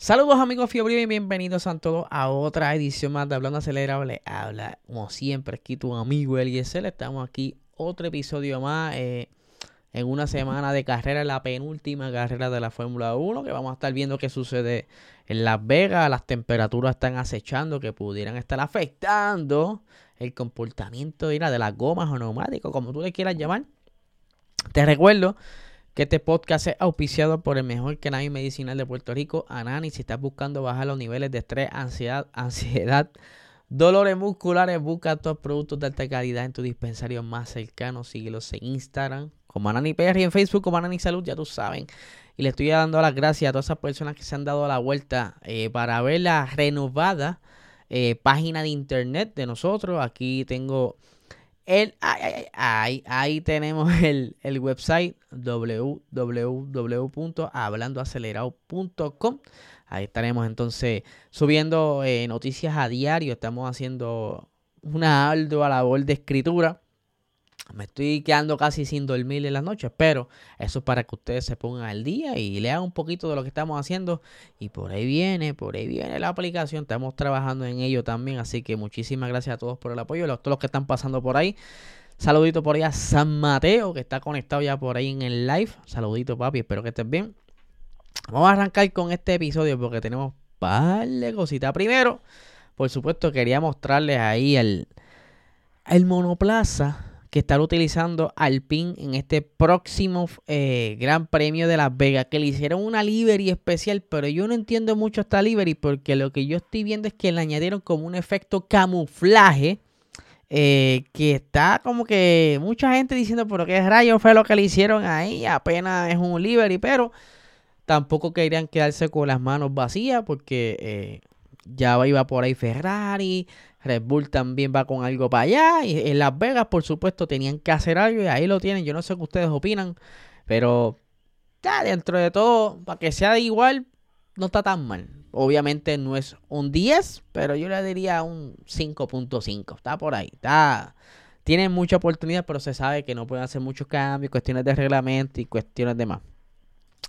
Saludos amigos Fiebre y bienvenidos a todos a otra edición más de Hablando Acelerable. Habla como siempre aquí tu amigo Eliezer. Estamos aquí otro episodio más eh, en una semana de carrera, la penúltima carrera de la Fórmula 1 que vamos a estar viendo qué sucede en Las Vegas. Las temperaturas están acechando que pudieran estar afectando el comportamiento de las gomas o neumáticos, como tú le quieras llamar. Te recuerdo que este podcast es auspiciado por el mejor cannabis medicinal de Puerto Rico, Anani. Si estás buscando bajar los niveles de estrés, ansiedad, ansiedad, dolores musculares, busca tus productos de alta calidad en tu dispensario más cercano. Síguelos en Instagram como Anani PR y en Facebook como Anani Salud, ya tú saben. Y le estoy dando las gracias a todas esas personas que se han dado la vuelta eh, para ver la renovada eh, página de internet de nosotros. Aquí tengo el, ahí, tenemos el, website www.hablandoacelerado.com. Ahí estaremos entonces subiendo eh, noticias a diario. Estamos haciendo una ardua labor de escritura me estoy quedando casi sin dormir en las noches, pero eso es para que ustedes se pongan al día y lean un poquito de lo que estamos haciendo. Y por ahí viene, por ahí viene la aplicación. Estamos trabajando en ello también. Así que muchísimas gracias a todos por el apoyo, a todos los que están pasando por ahí. Saludito por ahí a San Mateo, que está conectado ya por ahí en el live. Saludito, papi, espero que estés bien. Vamos a arrancar con este episodio porque tenemos par de cositas. Primero, por supuesto, quería mostrarles ahí el, el monoplaza que estar utilizando Alpine en este próximo eh, Gran Premio de Las Vegas, que le hicieron una livery especial, pero yo no entiendo mucho esta livery porque lo que yo estoy viendo es que le añadieron como un efecto camuflaje. Eh, que está como que mucha gente diciendo, pero qué rayo fue lo que le hicieron ahí, apenas es un livery, pero tampoco querían quedarse con las manos vacías porque eh, ya iba por ahí Ferrari, Red Bull también va con algo para allá. Y en Las Vegas, por supuesto, tenían que hacer algo y ahí lo tienen. Yo no sé qué ustedes opinan, pero ya dentro de todo, para que sea igual, no está tan mal. Obviamente no es un 10, pero yo le diría un 5.5. Está por ahí. Está. Tienen mucha oportunidad, pero se sabe que no pueden hacer muchos cambios, cuestiones de reglamento y cuestiones de más.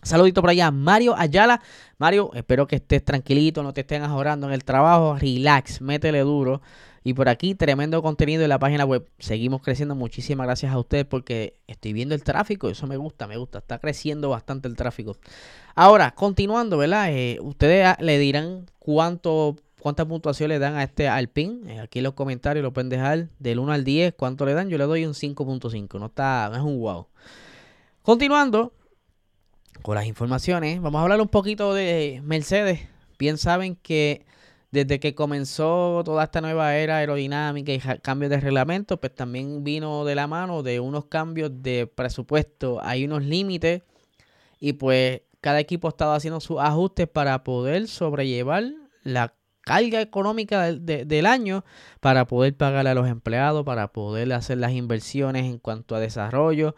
Saludito por allá, Mario Ayala. Mario, espero que estés tranquilito, no te estén ajorando en el trabajo. Relax, métele duro. Y por aquí, tremendo contenido en la página web. Seguimos creciendo. Muchísimas gracias a ustedes porque estoy viendo el tráfico. Eso me gusta, me gusta. Está creciendo bastante el tráfico. Ahora, continuando, ¿verdad? Eh, ustedes le dirán cuánto, cuánta puntuación le dan a este Alpine. Eh, aquí en los comentarios lo pueden dejar del 1 al 10. ¿Cuánto le dan? Yo le doy un 5.5. No está, es un wow. Continuando, con las informaciones. Vamos a hablar un poquito de Mercedes. Bien saben que desde que comenzó toda esta nueva era aerodinámica y cambios de reglamento, pues también vino de la mano de unos cambios de presupuesto. Hay unos límites y pues cada equipo ha estado haciendo sus ajustes para poder sobrellevar la carga económica del año para poder pagar a los empleados, para poder hacer las inversiones en cuanto a desarrollo,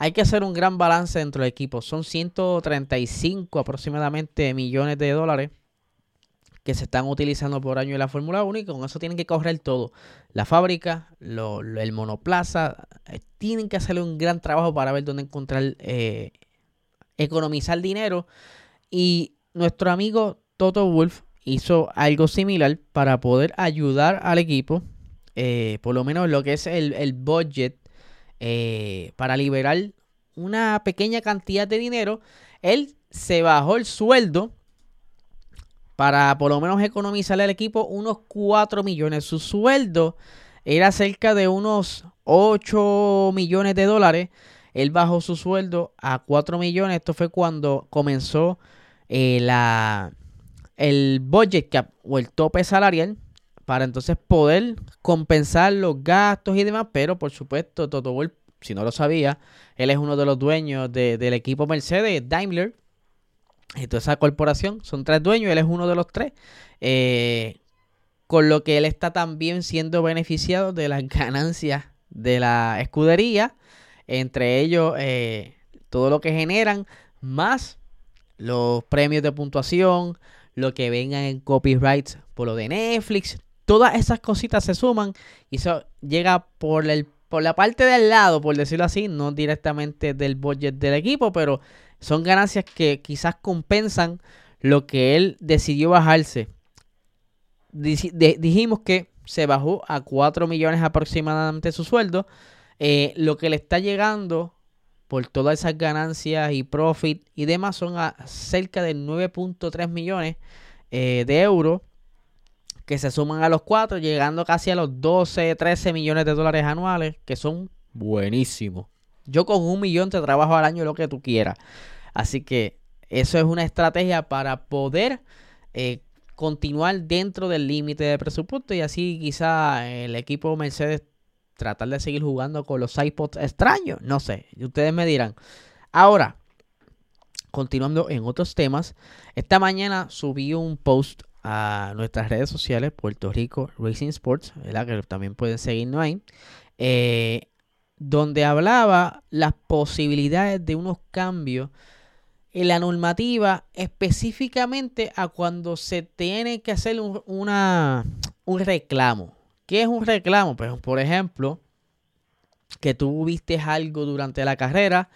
hay que hacer un gran balance dentro del equipo. Son 135 aproximadamente millones de dólares que se están utilizando por año en la Fórmula 1 y con eso tienen que correr todo. La fábrica, el monoplaza, eh, tienen que hacer un gran trabajo para ver dónde encontrar, eh, economizar dinero. Y nuestro amigo Toto Wolf hizo algo similar para poder ayudar al equipo, eh, por lo menos lo que es el, el budget eh, para liberar una pequeña cantidad de dinero, él se bajó el sueldo para por lo menos economizarle al equipo unos 4 millones. Su sueldo era cerca de unos 8 millones de dólares. Él bajó su sueldo a 4 millones. Esto fue cuando comenzó eh, la, el budget cap o el tope salarial para entonces poder compensar los gastos y demás, pero por supuesto Toto Wolff si no lo sabía, él es uno de los dueños del equipo Mercedes, Daimler. Y toda esa corporación, son tres dueños, él es uno de los tres. Eh, con lo que él está también siendo beneficiado de las ganancias de la escudería, entre ellos eh, todo lo que generan, más los premios de puntuación, lo que vengan en copyrights por lo de Netflix, todas esas cositas se suman y eso llega por, el, por la parte del lado, por decirlo así, no directamente del budget del equipo, pero son ganancias que quizás compensan lo que él decidió bajarse. dijimos que se bajó a 4 millones aproximadamente su sueldo. Eh, lo que le está llegando por todas esas ganancias y profit y demás son a cerca de 9.3 millones eh, de euros que se suman a los 4 llegando casi a los 12, 13 millones de dólares anuales que son buenísimos. Yo con un millón te trabajo al año lo que tú quieras. Así que eso es una estrategia para poder eh, continuar dentro del límite de presupuesto y así quizá el equipo Mercedes tratar de seguir jugando con los iPods extraños. No sé, ustedes me dirán. Ahora, continuando en otros temas, esta mañana subí un post a nuestras redes sociales, Puerto Rico Racing Sports, ¿verdad? que también pueden seguirnos ahí, eh, donde hablaba las posibilidades de unos cambios en la normativa específicamente a cuando se tiene que hacer un, un reclamo. ¿Qué es un reclamo? Pues, por ejemplo, que tú viste algo durante la carrera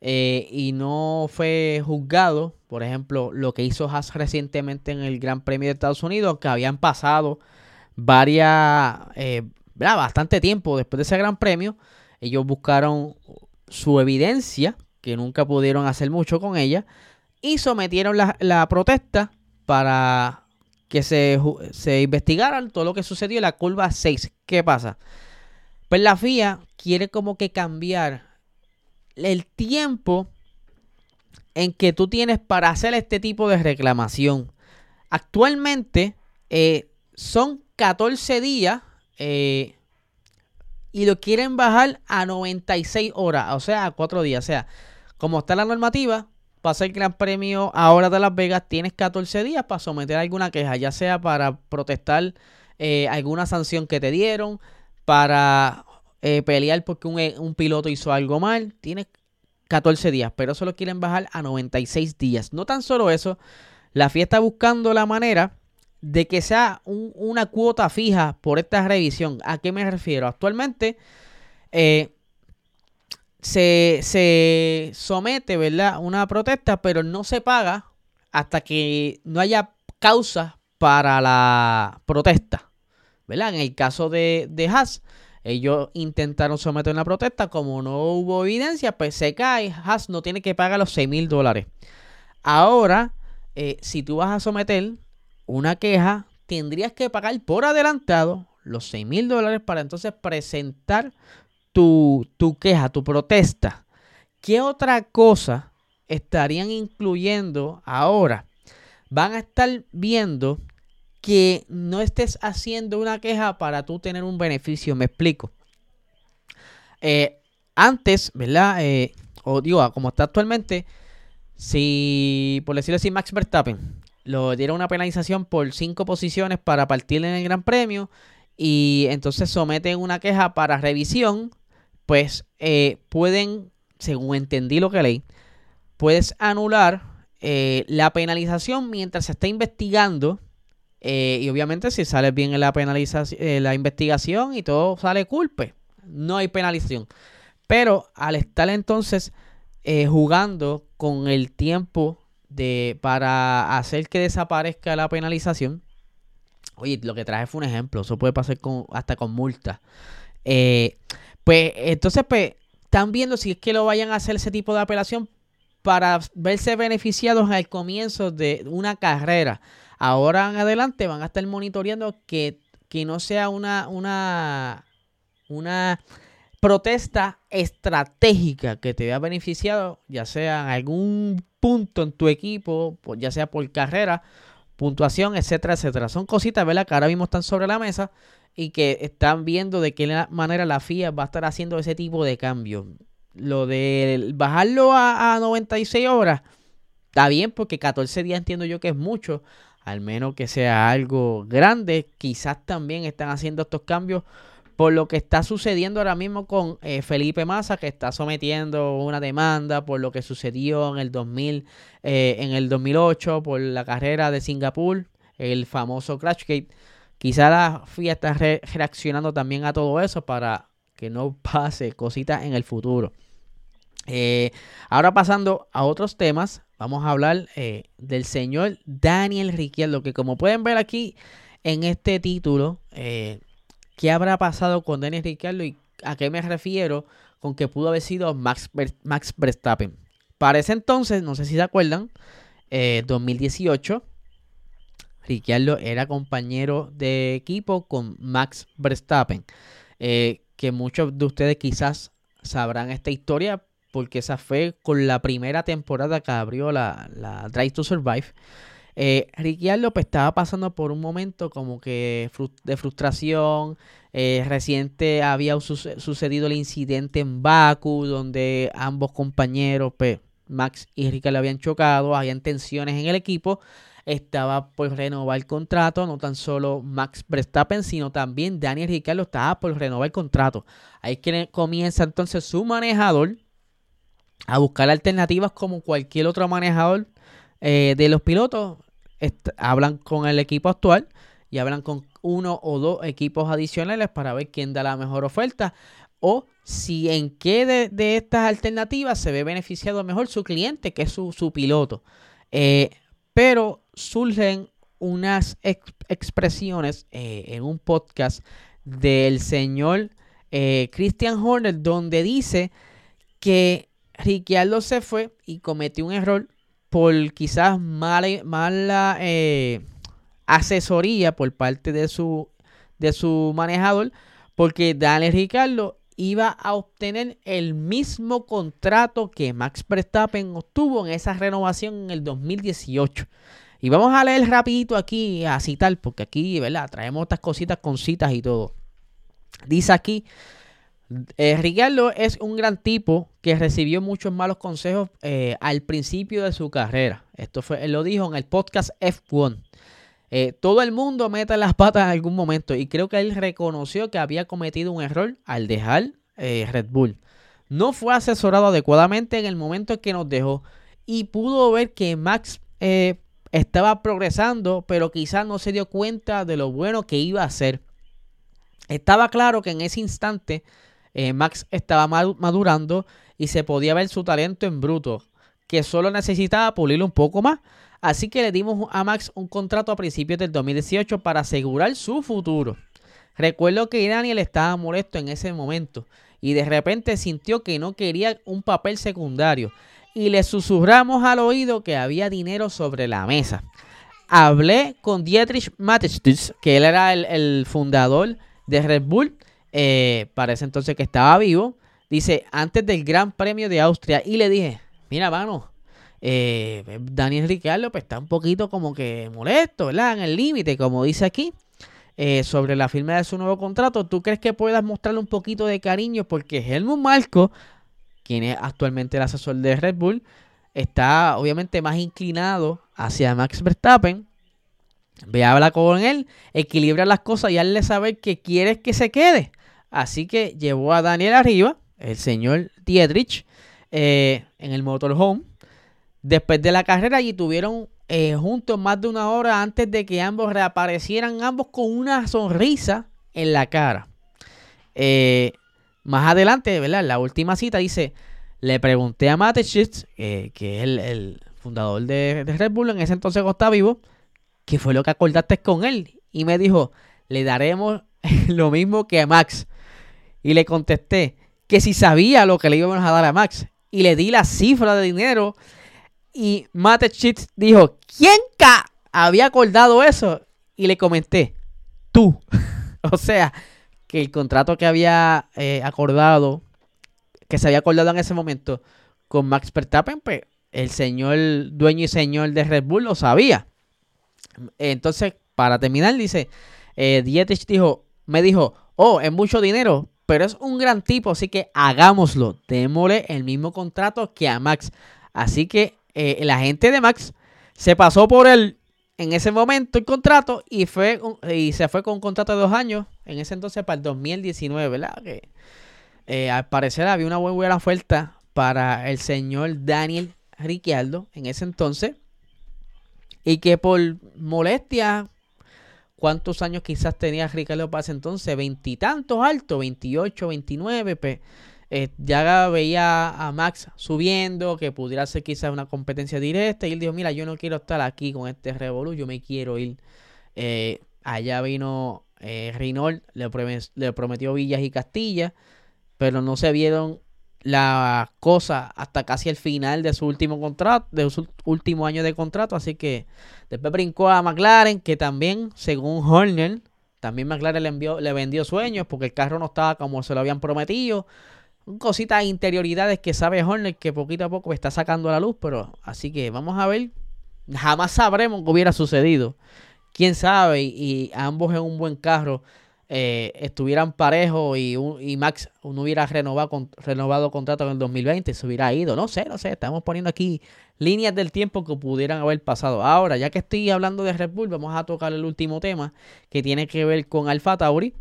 eh, y no fue juzgado, por ejemplo, lo que hizo Haas recientemente en el Gran Premio de Estados Unidos, que habían pasado varias, eh, bastante tiempo después de ese Gran Premio, ellos buscaron su evidencia que nunca pudieron hacer mucho con ella, y sometieron la, protesta para que se, se investigara todo lo que sucedió en la curva 6. ¿Qué pasa? Pues la FIA quiere como que cambiar el tiempo en que tú tienes para hacer este tipo de reclamación. Actualmente eh, son 14 días eh, y lo quieren bajar a 96 horas, o sea, a 4 días. O sea, como está la normativa, para el Gran Premio ahora de Las Vegas, tienes 14 días para someter alguna queja, ya sea para protestar eh, alguna sanción que te dieron, para eh, pelear porque un, un, piloto hizo algo mal. Tienes 14 días, pero eso lo quieren bajar a 96 días. No tan solo eso, la FIA está buscando la manera de que sea una cuota fija por esta revisión. ¿A qué me refiero? Actualmente, eh, se, somete, ¿verdad? Una protesta, pero no se paga hasta que no haya causa para la protesta, ¿verdad? En el caso de, de Haas, ellos intentaron someter una protesta, como no hubo evidencia, pues se cae, Haas no tiene que pagar los 6 mil dólares. Ahora, eh, si tú vas a someter una queja, tendrías que pagar por adelantado los 6 mil dólares para entonces presentar tu, queja, tu protesta, ¿qué otra cosa estarían incluyendo ahora? Van a estar viendo que no estés haciendo una queja para tú tener un beneficio. Me explico. Eh, antes, ¿verdad? Eh, o digo, como está actualmente, si, por decirlo así, Max Verstappen lo dieron una penalización por cinco posiciones para partir en el Gran Premio y entonces someten una queja para revisión pues eh, pueden, según entendí lo que leí, puedes anular la penalización mientras se está investigando. Eh, y obviamente si sale bien en la, penalización, la investigación y todo sale culpe, no hay penalización. Pero al estar entonces jugando con el tiempo de, para hacer que desaparezca la penalización, oye, lo que traje fue un ejemplo, eso puede pasar con, hasta con multa. Eh, pues entonces, pues, están viendo si es que lo vayan a hacer ese tipo de apelación para verse beneficiados al comienzo de una carrera. Ahora en adelante van a estar monitoreando que, que no sea una, una, una protesta estratégica que te haya beneficiado, ya sea en algún punto en tu equipo, ya sea por carrera, puntuación, etcétera, etcétera. Son cositas, ¿verdad? Que ahora mismo están sobre la mesa y que están viendo de qué manera la FIA va a estar haciendo ese tipo de cambios. Lo de bajarlo a, a 96 horas, está bien porque 14 días entiendo yo que es mucho, al menos que sea algo grande. Quizás también están haciendo estos cambios por lo que está sucediendo ahora mismo con eh, Felipe Massa, que está sometiendo una demanda por lo que sucedió en el 2000, eh, 2008, por la carrera de Singapur, el famoso Crashgate. Quizá la FIA está reaccionando también a todo eso para que no pase cositas en el futuro. Eh, ahora pasando a otros temas, vamos a hablar del señor Daniel Ricciardo, que como pueden ver aquí en este título, ¿Qué habrá pasado con Daniel Ricciardo y a qué me refiero con que pudo haber sido Max, Max Verstappen? Para ese entonces, no sé si se acuerdan, 2018, eh, Ricciardo era compañero de equipo con Max Verstappen. Eh, que muchos de ustedes quizás sabrán esta historia porque esa fue con la primera temporada que abrió la, la Drive to Survive. Eh, Ricciardo pues, estaba pasando por un momento como que de frustración. Eh, reciente había sucedido el incidente en Baku, donde ambos compañeros, pues, Max y Ricciardo habían chocado, habían tensiones en el equipo. Estaba por renovar el contrato, no tan solo Max Verstappen, sino también Daniel Ricciardo estaba por renovar el contrato. Ahí que comienza entonces su manejador a buscar alternativas como cualquier otro manejador eh, de los pilotos hablan con el equipo actual y hablan con uno o dos equipos adicionales para ver quién da la mejor oferta o si en qué de, estas alternativas se ve beneficiado mejor su cliente, que es su, piloto. Eh, pero surgen unas expresiones eh, en un podcast del señor Christian Horner donde dice que Ricciardo se fue y cometió un error por quizás mala, eh, asesoría por parte de su, de su manejador, porque Daniel Ricardo iba a obtener el mismo contrato que Max Verstappen obtuvo en esa renovación en el 2018. Y vamos a leer rapidito aquí, a citar, porque aquí, ¿verdad? Traemos estas cositas con citas y todo. Dice aquí, eh, es un gran tipo que recibió muchos malos consejos eh, al principio de su carrera. Esto fue, él lo dijo en el podcast F1. Eh, todo el mundo mete las patas en algún momento y creo que él reconoció que había cometido un error al dejar Red Bull. No fue asesorado adecuadamente en el momento en que nos dejó y pudo ver que Max estaba progresando, pero quizás no se dio cuenta de lo bueno que iba a hacer. Estaba claro que en ese instante eh, Max estaba madurando y se podía ver su talento en bruto, que solo necesitaba pulirlo un poco más. Así que le dimos a Max un contrato a principios del 2018 para asegurar su futuro. Recuerdo que Daniel estaba molesto en ese momento y de repente sintió que no quería un papel secundario y le susurramos al oído que había dinero sobre la mesa. Hablé con Dietrich Mateschitz, que él era el, el fundador de Red Bull, eh, parece entonces que estaba vivo. Dice, antes del Gran Premio de Austria. Y le dije, mira, mano, eh, Daniel Ricciardo pues, está un poquito como que molesto, ¿verdad? En el límite, como dice aquí. Eh, sobre la firma de su nuevo contrato, ¿tú crees que puedas mostrarle un poquito de cariño? Porque Helmut Marco, quien es actualmente el asesor de Red Bull, está obviamente más inclinado hacia Max Verstappen Ve a hablar con él, equilibra las cosas y hazle saber que quieres que se quede. Así que llevó a Daniel arriba, el señor Dietrich, eh, en el motorhome. Después de la carrera y tuvieron eh, juntos más de una hora antes de que ambos reaparecieran, ambos con una sonrisa en la cara. Eh, más adelante, ¿verdad? La última cita dice, le pregunté a Mateschitz, que es el, fundador de, Red Bull, en ese entonces está vivo, ¿qué fue lo que acordaste con él? Y me dijo, le daremos lo mismo que a Max. Y le contesté que si sabía lo que le íbamos a dar a Max. Y le di la cifra de dinero. Y Mate dijo, ¿quién ca había acordado eso? Y le comenté, tú. o sea, que el contrato que había eh, acordado, que se había acordado en ese momento con Max Verstappen, pues el señor dueño y señor de Red Bull lo sabía. Entonces, para terminar, dice, eh, Dietrich dijo, me dijo, oh, es mucho dinero, pero es un gran tipo, así que hagámoslo. Démosle el mismo contrato que a Max. Así que eh, la gente de Max se pasó por él en ese momento el contrato y fue y se fue con un contrato de dos años en ese entonces para el 2019, ¿verdad? Que eh, al parecer había una buena oferta para el señor Daniel Ricciardo en ese entonces y que por molestia cuántos años quizás tenía Ricardo ese entonces, veintitantos alto, 28, 29, pues, eh, ya veía a Max subiendo, que pudiera ser quizás una competencia directa, y él dijo, mira, yo no quiero estar aquí con este Revolu, yo me quiero ir. Eh, allá vino eh, le, prometió Villas y Castilla, pero no se vieron la cosa hasta casi el final de su último contrato, de su último año de contrato, así que después brincó a McLaren, que también, según Horner, también McLaren le, envió, le vendió sueños porque el carro no estaba como se lo habían prometido. Cositas, interioridades que sabe Horner que poquito a poco está sacando a la luz, pero así que vamos a ver, jamás sabremos qué hubiera sucedido. Quién sabe, y ambos en un buen carro eh, estuvieran parejos y, Max no hubiera renovado, con, renovado contrato en el 2020, se hubiera ido. No sé, no sé, estamos poniendo aquí líneas del tiempo que pudieran haber pasado. Ahora, ya que estoy hablando de Red Bull, vamos a tocar el último tema que tiene que ver con Alfa Tauri,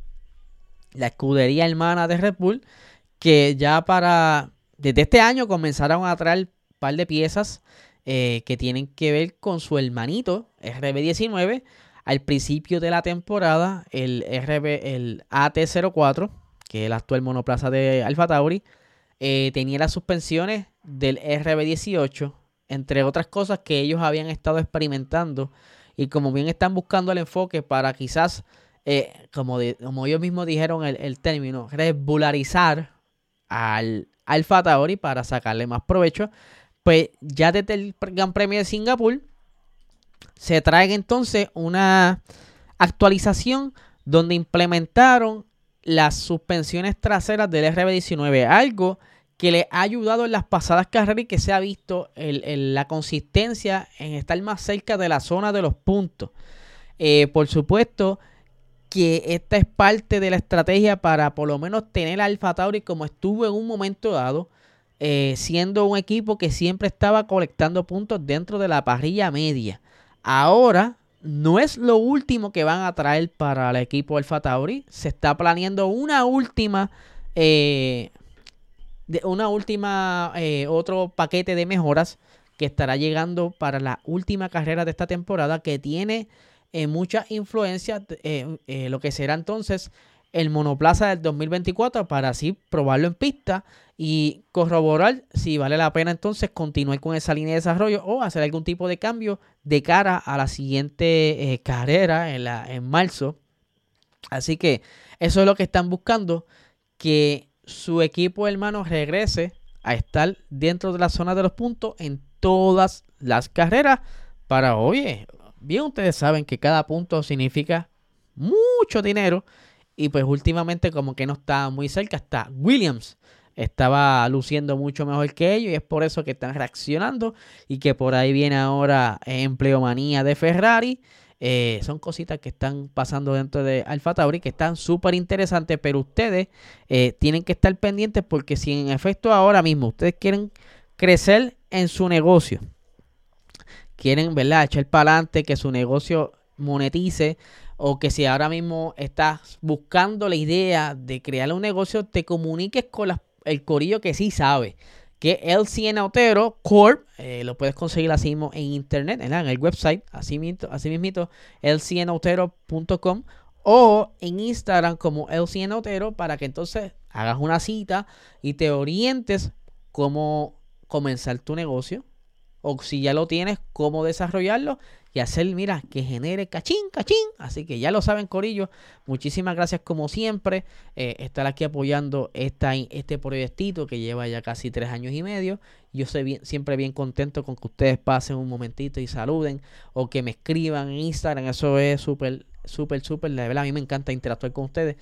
la escudería hermana de Red Bull, que ya para, desde este año comenzaron a traer un par de piezas eh, que tienen que ver con su hermanito, RB19 al principio de la temporada, el RB, el AT04, que es el actual monoplaza de Alfa Tauri, eh, tenía las suspensiones del RB18, entre otras cosas que ellos habían estado experimentando. Y como bien están buscando el enfoque para quizás, eh, como, como ellos mismos dijeron el, el término, regularizar al Alfa Tauri para sacarle más provecho, pues ya desde el Gran Premio de Singapur se trae entonces una actualización donde implementaron las suspensiones traseras del RB19, algo que le ha ayudado en las pasadas carreras y que se ha visto en, la consistencia en estar más cerca de la zona de los puntos. Eh, por supuesto que esta es parte de la estrategia para por lo menos tener a Alfa Tauri como estuvo en un momento dado, eh, siendo un equipo que siempre estaba colectando puntos dentro de la parrilla media. Ahora no es lo último que van a traer para el equipo Alfa Tauri. Se está planeando una última, eh, una última, eh, otro paquete de mejoras que estará llegando para la última carrera de esta temporada que tiene eh, mucha influencia, lo que será entonces el monoplaza del 2024 para así probarlo en pista y corroborar si vale la pena entonces continuar con esa línea de desarrollo o hacer algún tipo de cambio de cara a la siguiente eh, carrera en, en marzo. Así que eso es lo que están buscando, que su equipo hermano regrese a estar dentro de la zona de los puntos en todas las carreras para, oye, bien ustedes saben que cada punto significa mucho dinero y pues últimamente como que no está muy cerca. Está Williams. Estaba luciendo mucho mejor que ellos y es por eso que están reaccionando y que por ahí viene ahora empleomanía de Ferrari. Eh, son cositas que están pasando dentro de Alfa Tauri que están súper interesantes, pero ustedes eh, tienen que estar pendientes porque si en efecto ahora mismo ustedes quieren crecer en su negocio, quieren, ¿verdad?, echar para adelante, que su negocio monetice, o que si ahora mismo estás buscando la idea de crear un negocio, te comuniques con el corillo que sí sabe. Que LCN Otero Corp, eh, lo puedes conseguir así mismo en internet, en el website, así mismo, así mismito, lcnotero.com o en Instagram como LCN Otero para que entonces hagas una cita y te orientes cómo comenzar tu negocio o si ya lo tienes, cómo desarrollarlo y hacer, mira, que genere cachín, cachín. Así que ya lo saben, Corillo. Muchísimas gracias como siempre. Eh, estar aquí apoyando esta, este proyectito que lleva ya casi tres años y medio. Yo soy siempre bien contento con que ustedes pasen un momentito y saluden o que me escriban en Instagram. Eso es súper, súper, súper. La verdad, a mí me encanta interactuar con ustedes.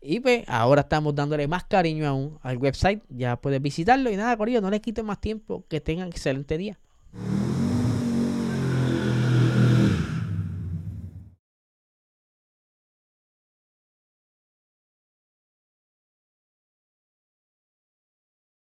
Y pues ahora estamos dándole más cariño aún al website. Ya puedes visitarlo. Y nada, Corillo, no les quiten más tiempo. Que tengan excelente día. Mm-hmm.